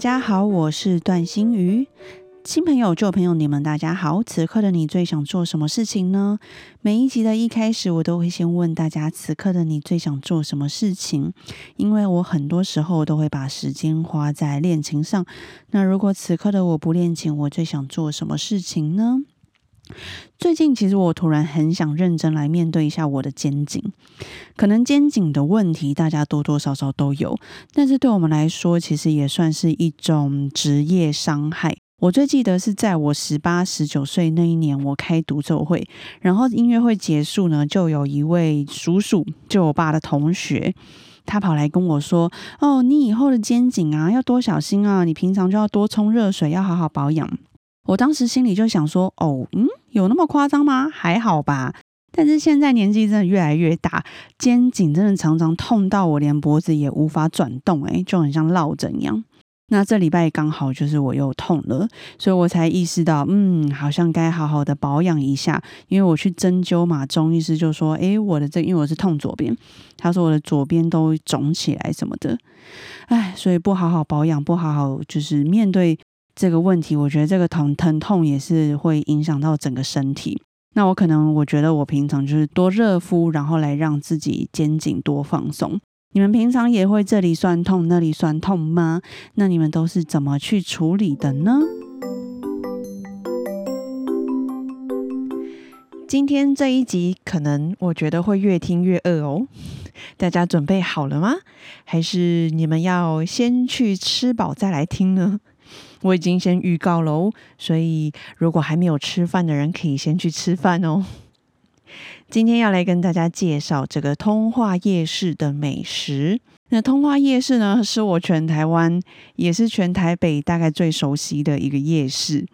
大家好，我是段心瑜。新朋友、旧朋友，你们大家好。此刻的你最想做什么事情呢？每一集的一开始，我都会先问大家：此刻的你最想做什么事情？因为我很多时候都会把时间花在恋情上。那如果此刻的我不恋情，我最想做什么事情呢？最近其实我突然很想认真来面对一下我的肩颈，可能肩颈的问题大家多多少少都有，但是对我们来说，其实也算是一种职业伤害。我最记得是在我十八、十九岁那一年，我开独奏会，然后音乐会结束呢，就有一位叔叔，就我爸的同学，他跑来跟我说：“哦，你以后的肩颈啊，要多小心啊，你平常就要多冲热水，要好好保养。”我当时心里就想说：“哦，嗯。”有那么夸张吗？还好吧。但是现在年纪真的越来越大，肩颈真的常常痛到我连脖子也无法转动，诶，就很像落枕一样。那这礼拜刚好就是我又痛了，所以我才意识到，嗯，好像该好好的保养一下。因为我去针灸嘛，中医师就说，诶，我的这因为我是痛左边，他说我的左边都肿起来什么的，哎，所以不好好保养，不好好就是面对。这个问题，我觉得这个疼疼痛也是会影响到整个身体。那我可能我觉得我平常就是多热敷，然后来让自己肩颈多放松。你们平常也会这里酸痛那里酸痛吗？那你们都是怎么去处理的呢？今天这一集可能我觉得会越听越饿哦。大家准备好了吗？还是你们要先去吃饱再来听呢？我已经先预告喽，所以如果还没有吃饭的人，可以先去吃饭哦。今天要来跟大家介绍这个通化夜市的美食。那通化夜市呢，是我全台湾，也是全台北大概最熟悉的一个夜市，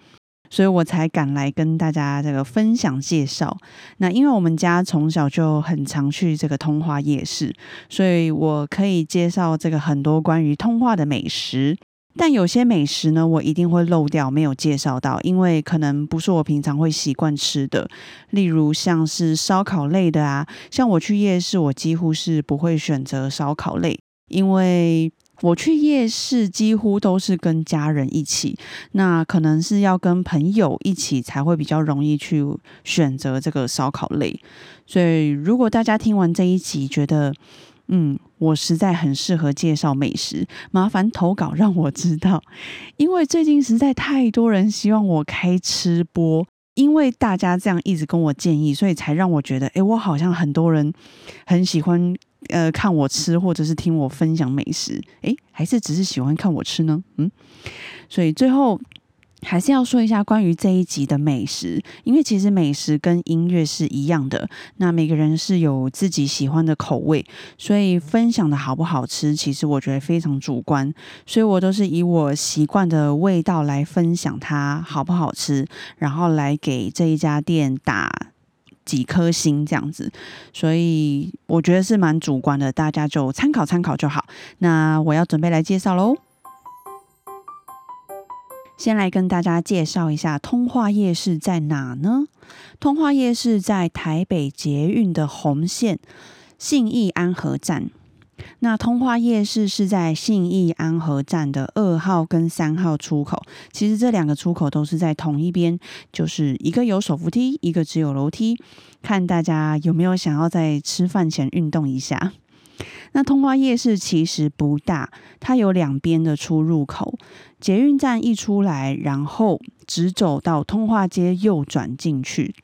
所以我才敢来跟大家这个分享介绍。那因为我们家从小就很常去这个通化夜市，所以我可以介绍这个很多关于通化的美食。但有些美食呢，我一定会漏掉，没有介绍到，因为可能不是我平常会习惯吃的。例如像是烧烤类的啊，像我去夜市，我几乎是不会选择烧烤类，因为我去夜市几乎都是跟家人一起，那可能是要跟朋友一起才会比较容易去选择这个烧烤类。所以如果大家听完这一集觉得，嗯，我实在很适合介绍美食，麻烦投稿让我知道，因为最近实在太多人希望我开吃播，因为大家这样一直跟我建议，所以才让我觉得，哎，我好像很多人很喜欢呃看我吃，或者是听我分享美食，哎，还是只是喜欢看我吃呢？嗯，所以最后。还是要说一下关于这一集的美食，因为其实美食跟音乐是一样的，那每个人是有自己喜欢的口味，所以分享的好不好吃，其实我觉得非常主观，所以我都是以我习惯的味道来分享它好不好吃，然后来给这一家店打几颗星这样子，所以我觉得是蛮主观的，大家就参考参考就好。那我要准备来介绍喽。先来跟大家介绍一下通化夜市在哪呢？通化夜市在台北捷运的红线信义安和站。那通化夜市是在信义安和站的二号跟三号出口。其实这两个出口都是在同一边，就是一个有手扶梯，一个只有楼梯。看大家有没有想要在吃饭前运动一下。那通化夜市其实不大，它有两边的出入口。捷运站一出来，然后直走到通化街右转进去，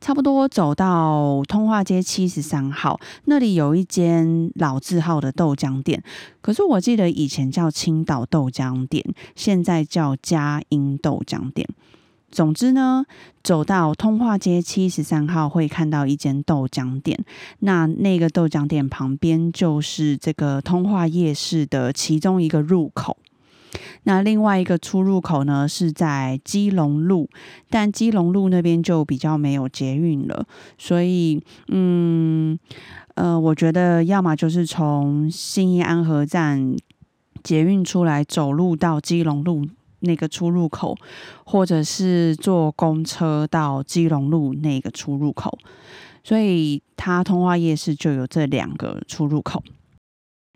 差不多走到通化街七十三号那里有一间老字号的豆浆店，可是我记得以前叫青岛豆浆店，现在叫佳音豆浆店。总之呢，走到通化街七十三号会看到一间豆浆店，那那个豆浆店旁边就是这个通化夜市的其中一个入口。那另外一个出入口呢是在基隆路，但基隆路那边就比较没有捷运了，所以嗯呃，我觉得要么就是从信义安和站捷运出来走路到基隆路那个出入口，或者是坐公车到基隆路那个出入口，所以它通化夜市就有这两个出入口。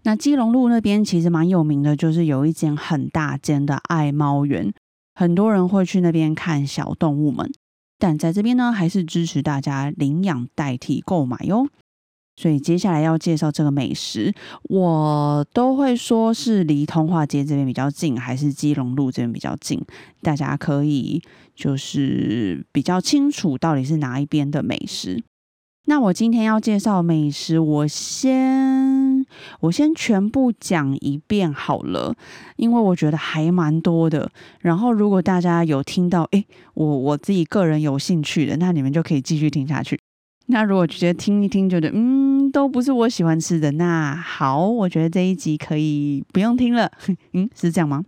那基隆路那边其实蛮有名的，就是有一间很大间的爱猫园，很多人会去那边看小动物们。但在这边呢，还是支持大家领养代替购买哟。所以接下来要介绍这个美食，我都会说是离通化街这边比较近，还是基隆路这边比较近，大家可以就是比较清楚到底是哪一边的美食。那我今天要介绍美食，我先我先全部讲一遍好了，因为我觉得还蛮多的。然后如果大家有听到，诶，我我自己个人有兴趣的，那你们就可以继续听下去。那如果觉得听一听觉得嗯都不是我喜欢吃的，那好，我觉得这一集可以不用听了。嗯，是这样吗？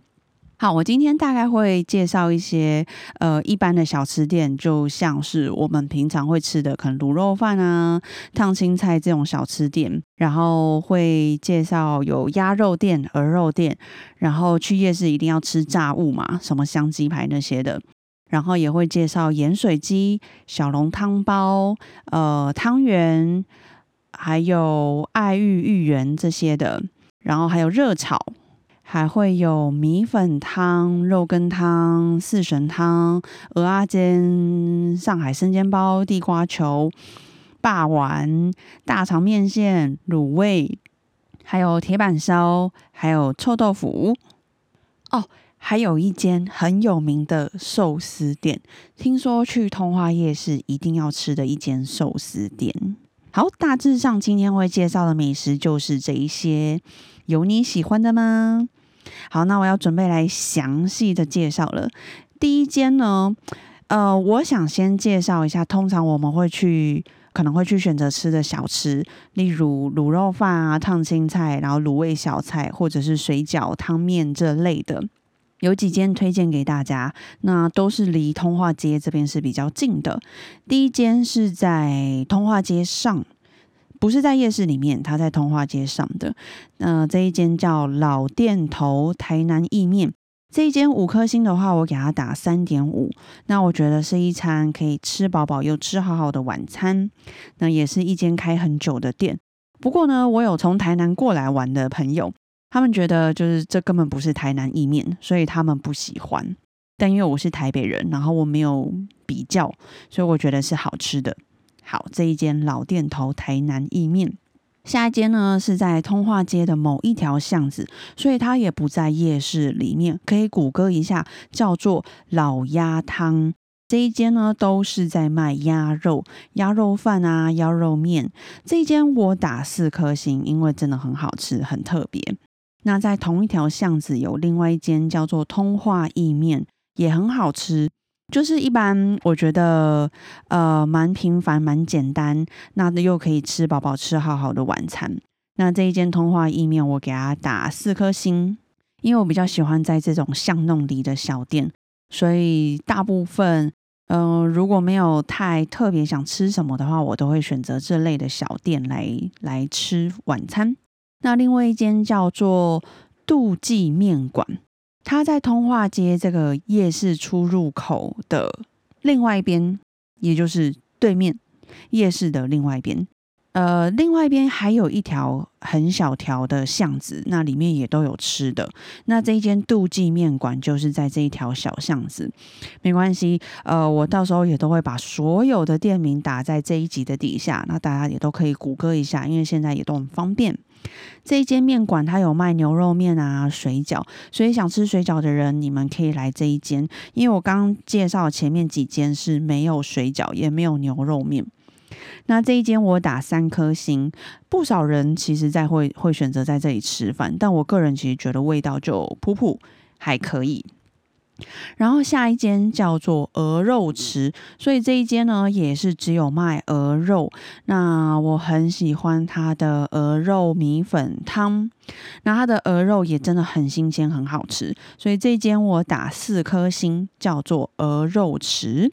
好，我今天大概会介绍一些呃一般的小吃店，就像是我们平常会吃的，可能卤肉饭啊、烫青菜这种小吃店。然后会介绍有鸭肉店、鹅肉店。然后去夜市一定要吃炸物嘛，什么香鸡排那些的。然后也会介绍盐水鸡、小笼汤包、呃汤圆，还有爱玉芋圆这些的。然后还有热炒。还会有米粉汤、肉羹汤、四神汤、鹅阿煎、上海生煎包、地瓜球、霸丸、大肠面线、卤味，还有铁板烧，还有臭豆腐。哦，还有一间很有名的寿司店，听说去通化夜市一定要吃的一间寿司店。好，大致上今天会介绍的美食就是这一些，有你喜欢的吗？好，那我要准备来详细的介绍了。第一间呢，呃，我想先介绍一下，通常我们会去，可能会去选择吃的小吃，例如卤肉饭啊、烫青菜，然后卤味小菜，或者是水饺、汤面这类的。有几间推荐给大家，那都是离通化街这边是比较近的。第一间是在通化街上。不是在夜市里面，它在通化街上的。那这一间叫老店头台南意面，这一间五颗星的话，我给它打三点五。那我觉得是一餐可以吃饱饱又吃好好的晚餐。那也是一间开很久的店。不过呢，我有从台南过来玩的朋友，他们觉得就是这根本不是台南意面，所以他们不喜欢。但因为我是台北人，然后我没有比较，所以我觉得是好吃的。好，这一间老店头台南意面，下一间呢是在通化街的某一条巷子，所以它也不在夜市里面，可以谷歌一下，叫做老鸭汤。这一间呢都是在卖鸭肉、鸭肉饭啊、鸭肉面。这一间我打四颗星，因为真的很好吃，很特别。那在同一条巷子有另外一间叫做通化意面，也很好吃。就是一般，我觉得呃蛮平凡、蛮简单，那又可以吃饱饱、吃好好的晚餐。那这一间通化意面，我给它打四颗星，因为我比较喜欢在这种巷弄里的小店，所以大部分嗯如果没有太特别想吃什么的话，我都会选择这类的小店来来吃晚餐。那另外一间叫做杜记面馆。它在通化街这个夜市出入口的另外一边，也就是对面夜市的另外一边。呃，另外一边还有一条很小条的巷子，那里面也都有吃的。那这一间杜记面馆就是在这一条小巷子，没关系。呃，我到时候也都会把所有的店名打在这一集的底下，那大家也都可以谷歌一下，因为现在也都很方便。这一间面馆它有卖牛肉面啊、水饺，所以想吃水饺的人，你们可以来这一间。因为我刚介绍前面几间是没有水饺，也没有牛肉面。那这一间我打三颗星，不少人其实在会会选择在这里吃饭，但我个人其实觉得味道就普普还可以。然后下一间叫做鹅肉池，所以这一间呢也是只有卖鹅肉。那我很喜欢它的鹅肉米粉汤，那它的鹅肉也真的很新鲜，很好吃。所以这间我打四颗星，叫做鹅肉池。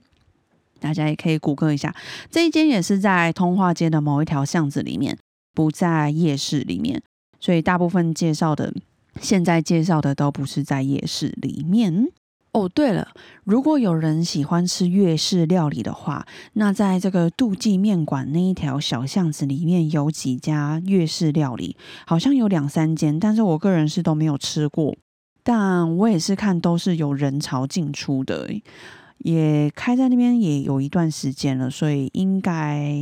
大家也可以谷歌一下，这一间也是在通化街的某一条巷子里面，不在夜市里面。所以大部分介绍的，现在介绍的都不是在夜市里面。哦，对了，如果有人喜欢吃粤式料理的话，那在这个杜记面馆那一条小巷子里面有几家粤式料理，好像有两三间，但是我个人是都没有吃过，但我也是看都是有人潮进出的，也开在那边也有一段时间了，所以应该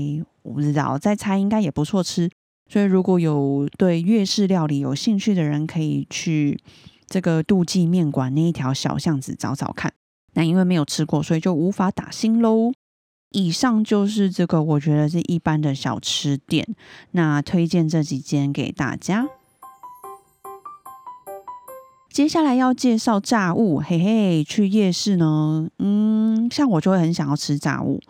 我不知道，再猜应该也不错吃，所以如果有对粤式料理有兴趣的人，可以去。这个杜记面馆那一条小巷子找找看，那因为没有吃过，所以就无法打星喽。以上就是这个我觉得是一般的小吃店，那推荐这几间给大家。接下来要介绍炸物，嘿嘿，去夜市呢，嗯，像我就会很想要吃炸物，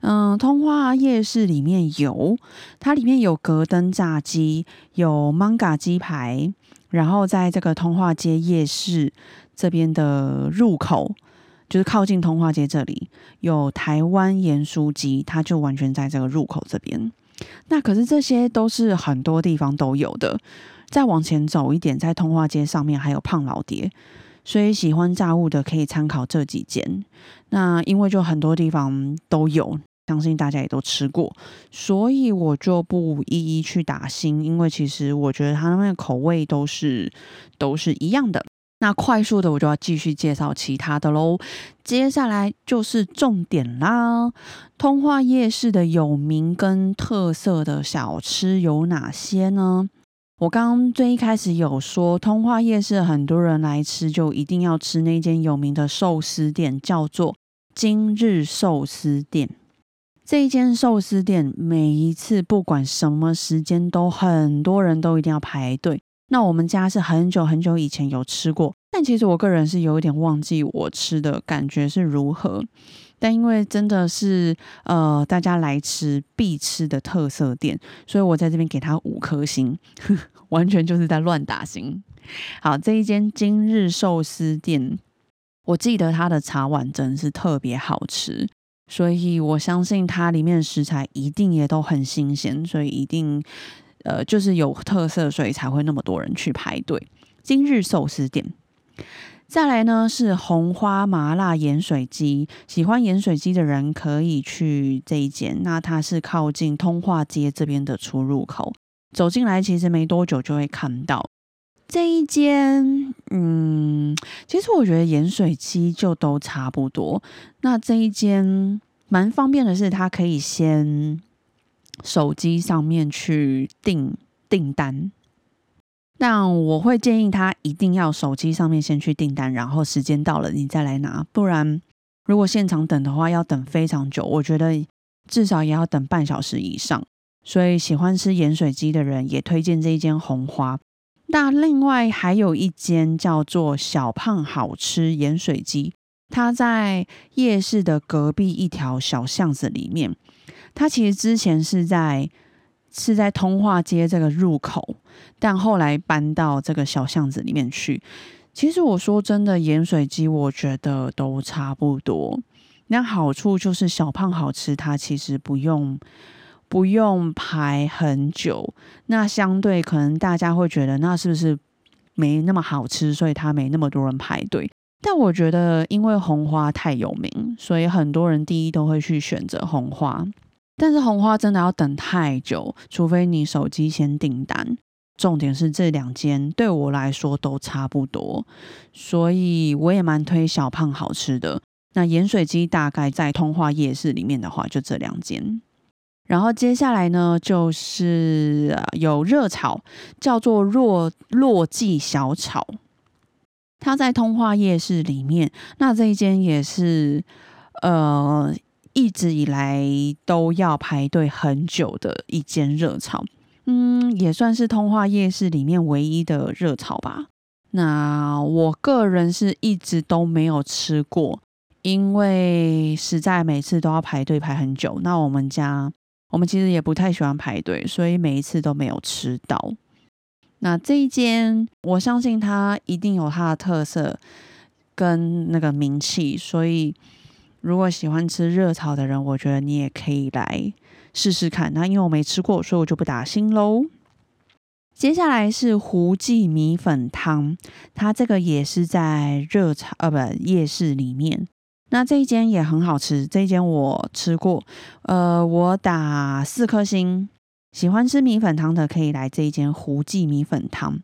嗯，通化夜市里面有，它里面有格登炸鸡，有 Manga 鸡排。然后在这个通化街夜市这边的入口，就是靠近通化街这里有台湾盐酥鸡，它就完全在这个入口这边。那可是这些都是很多地方都有的。再往前走一点，在通化街上面还有胖老爹，所以喜欢炸物的可以参考这几间。那因为就很多地方都有。相信大家也都吃过，所以我就不一一去打新，因为其实我觉得它那个口味都是都是一样的。那快速的，我就要继续介绍其他的喽。接下来就是重点啦，通化夜市的有名跟特色的小吃有哪些呢？我刚刚最一开始有说，通化夜市很多人来吃，就一定要吃那间有名的寿司店，叫做今日寿司店。这一间寿司店，每一次不管什么时间，都很多人都一定要排队。那我们家是很久很久以前有吃过，但其实我个人是有一点忘记我吃的感觉是如何。但因为真的是呃大家来吃必吃的特色店，所以我在这边给他五颗星，完全就是在乱打星。好，这一间今日寿司店，我记得它的茶碗蒸是特别好吃。所以我相信它里面食材一定也都很新鲜，所以一定呃就是有特色，所以才会那么多人去排队。今日寿司店，再来呢是红花麻辣盐水鸡，喜欢盐水鸡的人可以去这一间。那它是靠近通化街这边的出入口，走进来其实没多久就会看到这一间。嗯，其实我觉得盐水鸡就都差不多。那这一间。蛮方便的是，它可以先手机上面去订订单，但我会建议他一定要手机上面先去订单，然后时间到了你再来拿，不然如果现场等的话要等非常久，我觉得至少也要等半小时以上。所以喜欢吃盐水鸡的人也推荐这一间红花。那另外还有一间叫做小胖好吃盐水鸡。它在夜市的隔壁一条小巷子里面，它其实之前是在是在通化街这个入口，但后来搬到这个小巷子里面去。其实我说真的，盐水鸡我觉得都差不多。那好处就是小胖好吃，它其实不用不用排很久。那相对可能大家会觉得，那是不是没那么好吃，所以它没那么多人排队？但我觉得，因为红花太有名，所以很多人第一都会去选择红花。但是红花真的要等太久，除非你手机先订单。重点是这两间对我来说都差不多，所以我也蛮推小胖好吃的。那盐水鸡大概在通化夜市里面的话，就这两间。然后接下来呢，就是有热炒，叫做若落记小炒。它在通化夜市里面，那这一间也是呃一直以来都要排队很久的一间热炒，嗯，也算是通化夜市里面唯一的热炒吧。那我个人是一直都没有吃过，因为实在每次都要排队排很久。那我们家我们其实也不太喜欢排队，所以每一次都没有吃到。那这一间，我相信它一定有它的特色跟那个名气，所以如果喜欢吃热炒的人，我觉得你也可以来试试看。那因为我没吃过，所以我就不打心喽。接下来是胡记米粉汤，它这个也是在热炒呃不夜市里面。那这一间也很好吃，这一间我吃过，呃，我打四颗星。喜欢吃米粉汤的可以来这一间胡记米粉汤。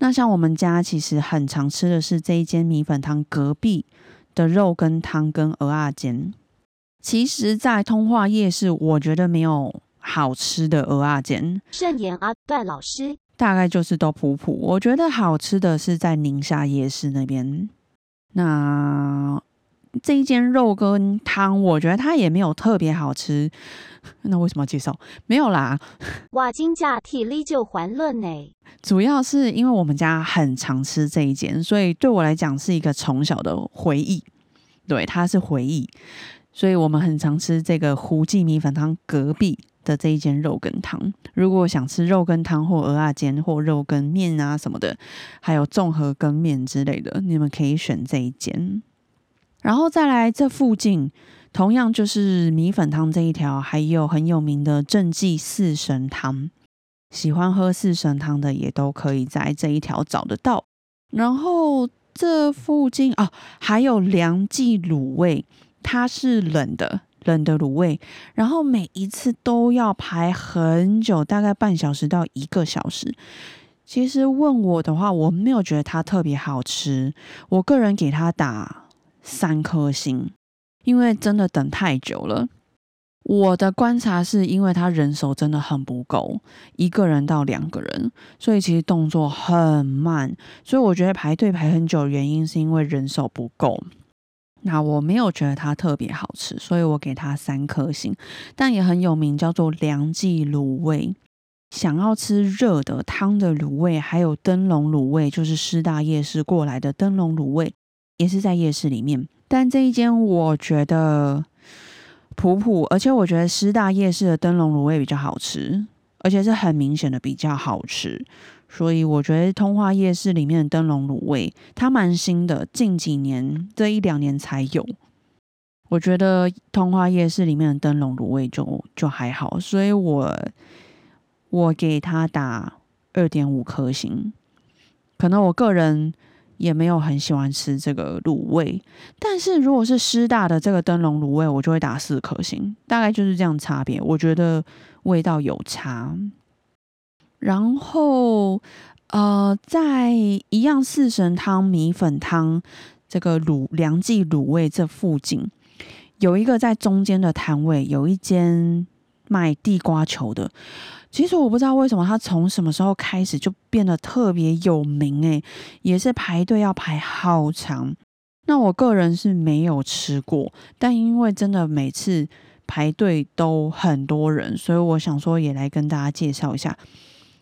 那像我们家其实很常吃的是这一间米粉汤隔壁的肉羹汤跟鹅啊煎。其实，在通化夜市，我觉得没有。好吃的鹅啊煎，慎言阿段老师大概就是都普普。我觉得好吃的是在宁夏夜市那边。那这一间肉羹汤，我觉得它也没有特别好吃。那为什么要介绍？没有啦，哇，金价体力就还了呢。主要是因为我们家很常吃这一间，所以对我来讲是一个从小的回忆。对，它是回忆，所以我们很常吃这个胡记米粉汤隔壁。的这一间肉羹汤，如果想吃肉羹汤或鹅啊煎或肉羹面啊什么的，还有综合羹面之类的，你们可以选这一间。然后再来这附近，同样就是米粉汤这一条，还有很有名的正记四神汤。喜欢喝四神汤的也都可以在这一条找得到。然后这附近啊，还有梁记卤味，它是冷的。冷的卤味，然后每一次都要排很久，大概半小时到一个小时。其实问我的话，我没有觉得它特别好吃。我个人给它打三颗星，因为真的等太久了。我的观察是因为他人手真的很不够，一个人到两个人，所以其实动作很慢。所以我觉得排队排很久的，原因是因为人手不够。那我没有觉得它特别好吃，所以我给它三颗星。但也很有名，叫做梁记卤味。想要吃热的汤的卤味，还有灯笼卤味，就是师大夜市过来的灯笼卤味，也是在夜市里面。但这一间我觉得普普，而且我觉得师大夜市的灯笼卤味比较好吃，而且是很明显的比较好吃。所以我觉得通化夜市里面的灯笼卤味，它蛮新的，近几年这一两年才有。我觉得通化夜市里面的灯笼卤味就就还好，所以我我给他打二点五颗星。可能我个人也没有很喜欢吃这个卤味，但是如果是师大的这个灯笼卤味，我就会打四颗星，大概就是这样差别。我觉得味道有差。然后，呃，在一样四神汤米粉汤这个卤梁记卤味这附近，有一个在中间的摊位，有一间卖地瓜球的。其实我不知道为什么他从什么时候开始就变得特别有名，诶，也是排队要排好长。那我个人是没有吃过，但因为真的每次排队都很多人，所以我想说也来跟大家介绍一下。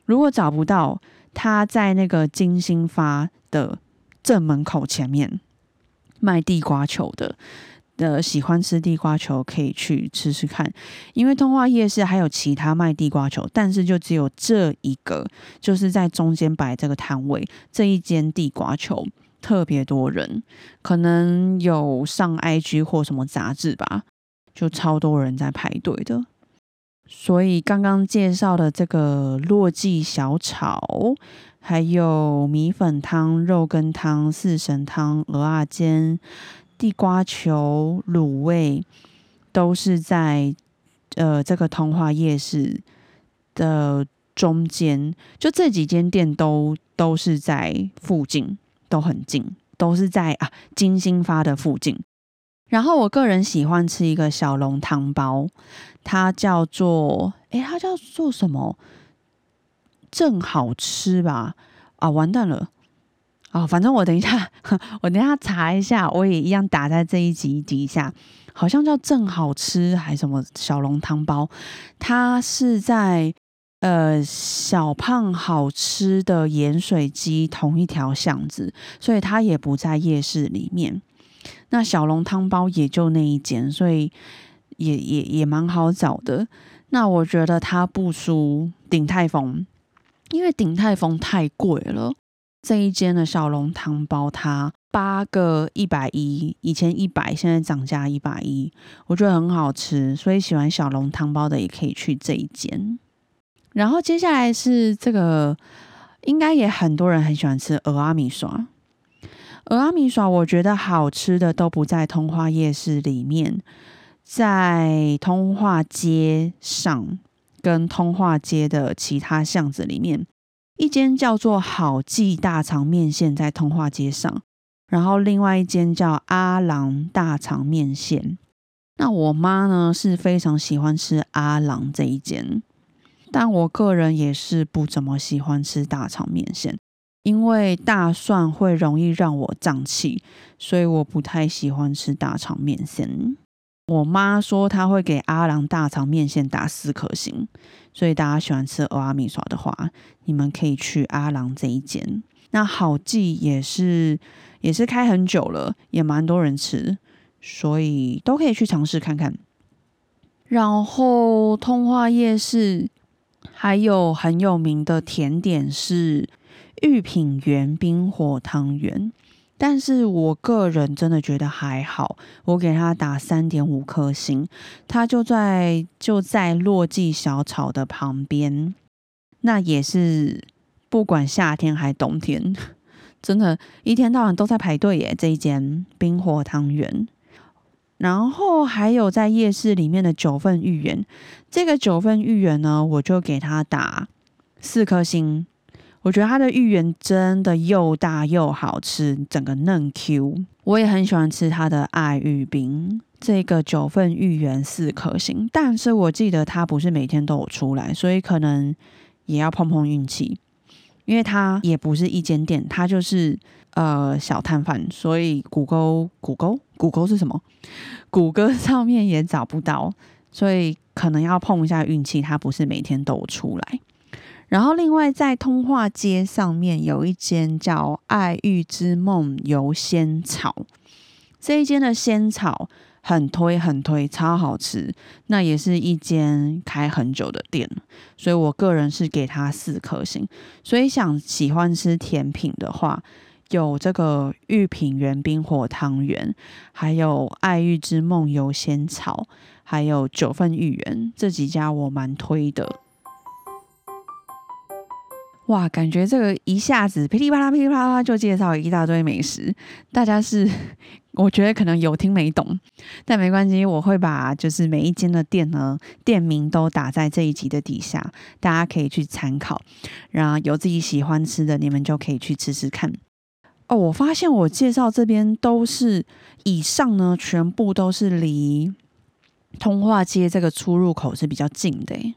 如果找不到，他在那个金星发的正门口前面卖地瓜球的，的喜欢吃地瓜球可以去吃吃看。因为通化夜市还有其他卖地瓜球，但是就只有这一个，就是在中间摆这个摊位这一间地瓜球特别多人，可能有上 IG 或什么杂志吧，就超多人在排队的。所以刚刚介绍的这个落记小炒，还有米粉汤、肉羹汤、四神汤、鹅啊煎、地瓜球、卤味，都是在呃这个通化夜市的中间。就这几间店都都是在附近，都很近，都是在啊金星发的附近。然后我个人喜欢吃一个小笼汤包，它叫做诶，它叫做什么？正好吃吧？啊，完蛋了！啊，反正我等一下，我等一下查一下，我也一样打在这一集底下，好像叫正好吃还是什么小笼汤包？它是在呃小胖好吃的盐水鸡同一条巷子，所以它也不在夜市里面。那小笼汤包也就那一间，所以也也也蛮好找的。那我觉得它不输鼎泰丰，因为鼎泰丰太贵了。这一间的小笼汤包，它八个一百一，以前一百，现在涨价一百一，我觉得很好吃，所以喜欢小笼汤包的也可以去这一间。然后接下来是这个，应该也很多人很喜欢吃鹅阿米刷。鹅阿米刷，我觉得好吃的都不在通化夜市里面，在通化街上跟通化街的其他巷子里面，一间叫做好记大肠面线在通化街上，然后另外一间叫阿郎大肠面线。那我妈呢是非常喜欢吃阿郎这一间，但我个人也是不怎么喜欢吃大肠面线。因为大蒜会容易让我胀气，所以我不太喜欢吃大肠面线。我妈说她会给阿郎大肠面线打四颗星，所以大家喜欢吃欧阿米耍的话，你们可以去阿郎这一间。那好记也是也是开很久了，也蛮多人吃，所以都可以去尝试看看。然后通化夜市还有很有名的甜点是。玉品园冰火汤圆，但是我个人真的觉得还好，我给他打三点五颗星。他就在就在落记小草的旁边，那也是不管夏天还冬天，真的，一天到晚都在排队耶。这一间冰火汤圆，然后还有在夜市里面的九份芋圆，这个九份芋圆呢，我就给他打四颗星。我觉得它的芋圆真的又大又好吃，整个嫩 Q。我也很喜欢吃它的爱玉冰，这个九份芋圆四颗星。但是我记得它不是每天都有出来，所以可能也要碰碰运气。因为它也不是一间店，它就是呃小摊贩，所以谷歌谷歌谷歌是什么？谷歌上面也找不到，所以可能要碰一下运气，它不是每天都有出来。然后，另外在通化街上面有一间叫“爱玉之梦”游仙草，这一间的仙草很推很推，超好吃。那也是一间开很久的店，所以我个人是给它四颗星。所以想喜欢吃甜品的话，有这个玉品园冰火汤圆，还有“爱玉之梦”游仙草，还有九份芋圆这几家我蛮推的。哇，感觉这个一下子噼里啪啦噼里啪啦就介绍一大堆美食，大家是我觉得可能有听没懂，但没关系，我会把就是每一间的店呢店名都打在这一集的底下，大家可以去参考，然后有自己喜欢吃的，你们就可以去吃吃看。哦，我发现我介绍这边都是以上呢，全部都是离通化街这个出入口是比较近的。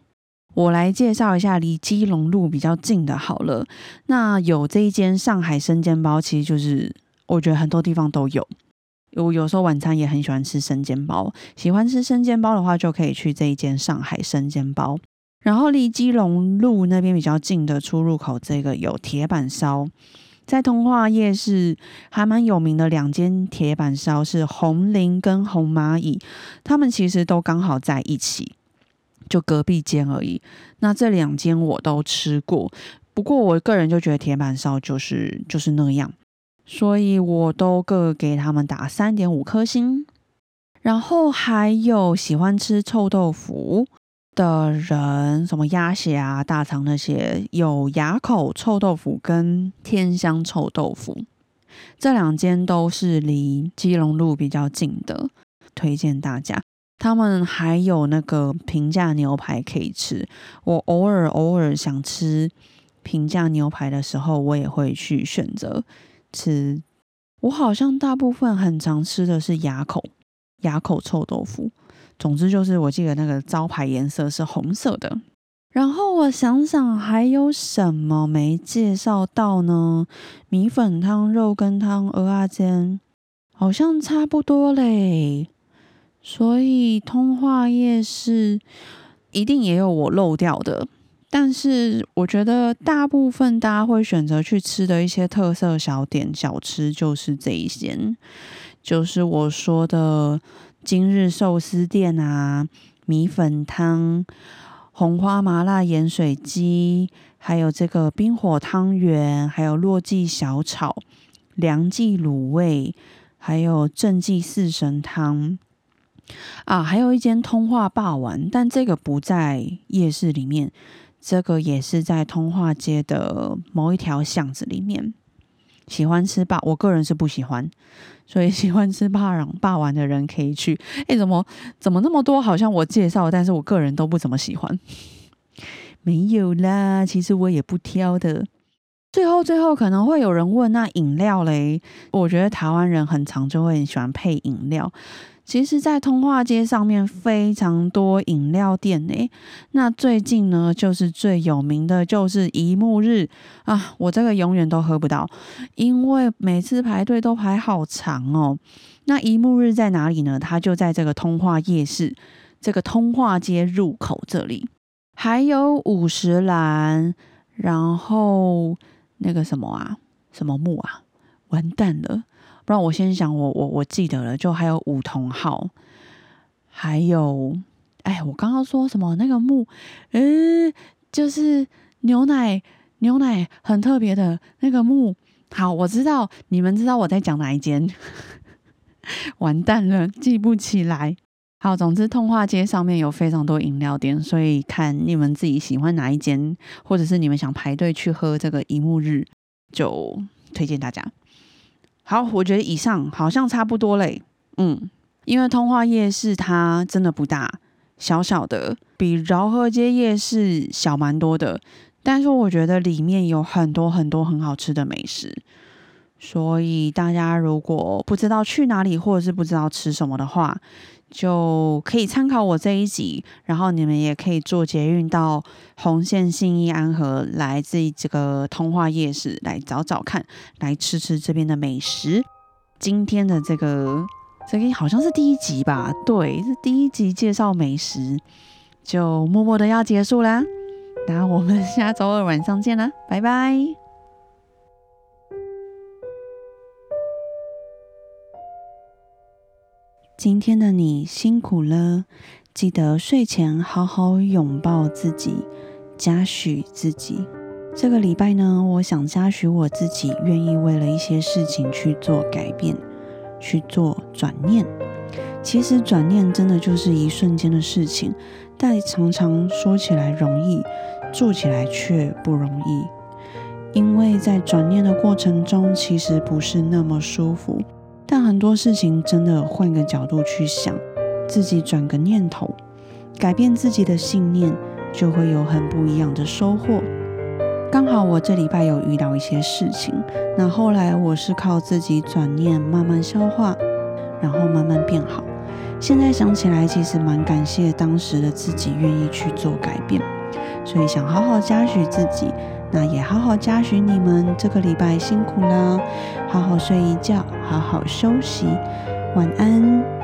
我来介绍一下离基隆路比较近的，好了。那有这一间上海生煎包，其实就是我觉得很多地方都有。我有时候晚餐也很喜欢吃生煎包，喜欢吃生煎包的话，就可以去这一间上海生煎包。然后离基隆路那边比较近的出入口，这个有铁板烧，在通化夜市还蛮有名的两间铁板烧是红林跟红蚂蚁，他们其实都刚好在一起。就隔壁间而已，那这两间我都吃过，不过我个人就觉得铁板烧就是就是那样，所以我都各给他们打三点五颗星。然后还有喜欢吃臭豆腐的人，什么鸭血啊、大肠那些，有雅口臭豆腐跟天香臭豆腐，这两间都是离基隆路比较近的，推荐大家。他们还有那个平价牛排可以吃。我偶尔偶尔想吃平价牛排的时候，我也会去选择吃。我好像大部分很常吃的是牙口牙口臭豆腐。总之就是，我记得那个招牌颜色是红色的。然后我想想还有什么没介绍到呢？米粉汤、肉羹汤、鹅阿煎，好像差不多嘞。所以通化夜市一定也有我漏掉的，但是我觉得大部分大家会选择去吃的一些特色小点小吃，就是这一些，就是我说的今日寿司店啊，米粉汤、红花麻辣盐水鸡，还有这个冰火汤圆，还有洛记小炒、梁记卤味，还有正记四神汤。啊，还有一间通化霸丸，但这个不在夜市里面。这个也是在通化街的某一条巷子里面。喜欢吃霸，我个人是不喜欢，所以喜欢吃霸王霸王的人可以去。哎，怎么怎么那么多？好像我介绍，但是我个人都不怎么喜欢。没有啦，其实我也不挑的。最后最后可能会有人问，那饮料嘞？我觉得台湾人很常就会很喜欢配饮料。其实，在通化街上面非常多饮料店诶。那最近呢，就是最有名的就是一木日啊，我这个永远都喝不到，因为每次排队都排好长哦。那一木日在哪里呢？它就在这个通化夜市这个通化街入口这里。还有五十岚，然后那个什么啊，什么木啊，完蛋了。不然我先想，我我我记得了，就还有梧桐号，还有，哎，我刚刚说什么那个木，嗯，就是牛奶牛奶很特别的那个木。好，我知道你们知道我在讲哪一间，完蛋了，记不起来。好，总之通化街上面有非常多饮料店，所以看你们自己喜欢哪一间，或者是你们想排队去喝这个一木日，就推荐大家。好，我觉得以上好像差不多嘞。嗯，因为通化夜市它真的不大，小小的，比饶河街夜市小蛮多的。但是我觉得里面有很多很多很好吃的美食。所以大家如果不知道去哪里，或者是不知道吃什么的话，就可以参考我这一集。然后你们也可以坐捷运到红线信义安和来自这个通化夜市来找找看，来吃吃这边的美食。今天的这个这个好像是第一集吧？对，是第一集介绍美食，就默默的要结束啦。那我们下周二晚上见啦，拜拜。今天的你辛苦了，记得睡前好好拥抱自己，嘉许自己。这个礼拜呢，我想嘉许我自己，愿意为了一些事情去做改变，去做转念。其实转念真的就是一瞬间的事情，但常常说起来容易，做起来却不容易。因为在转念的过程中，其实不是那么舒服。但很多事情真的换个角度去想，自己转个念头，改变自己的信念，就会有很不一样的收获。刚好我这礼拜有遇到一些事情，那后来我是靠自己转念慢慢消化，然后慢慢变好。现在想起来，其实蛮感谢当时的自己愿意去做改变，所以想好好嘉许自己。那也好好嘉许你们，这个礼拜辛苦了，好好睡一觉，好好休息，晚安。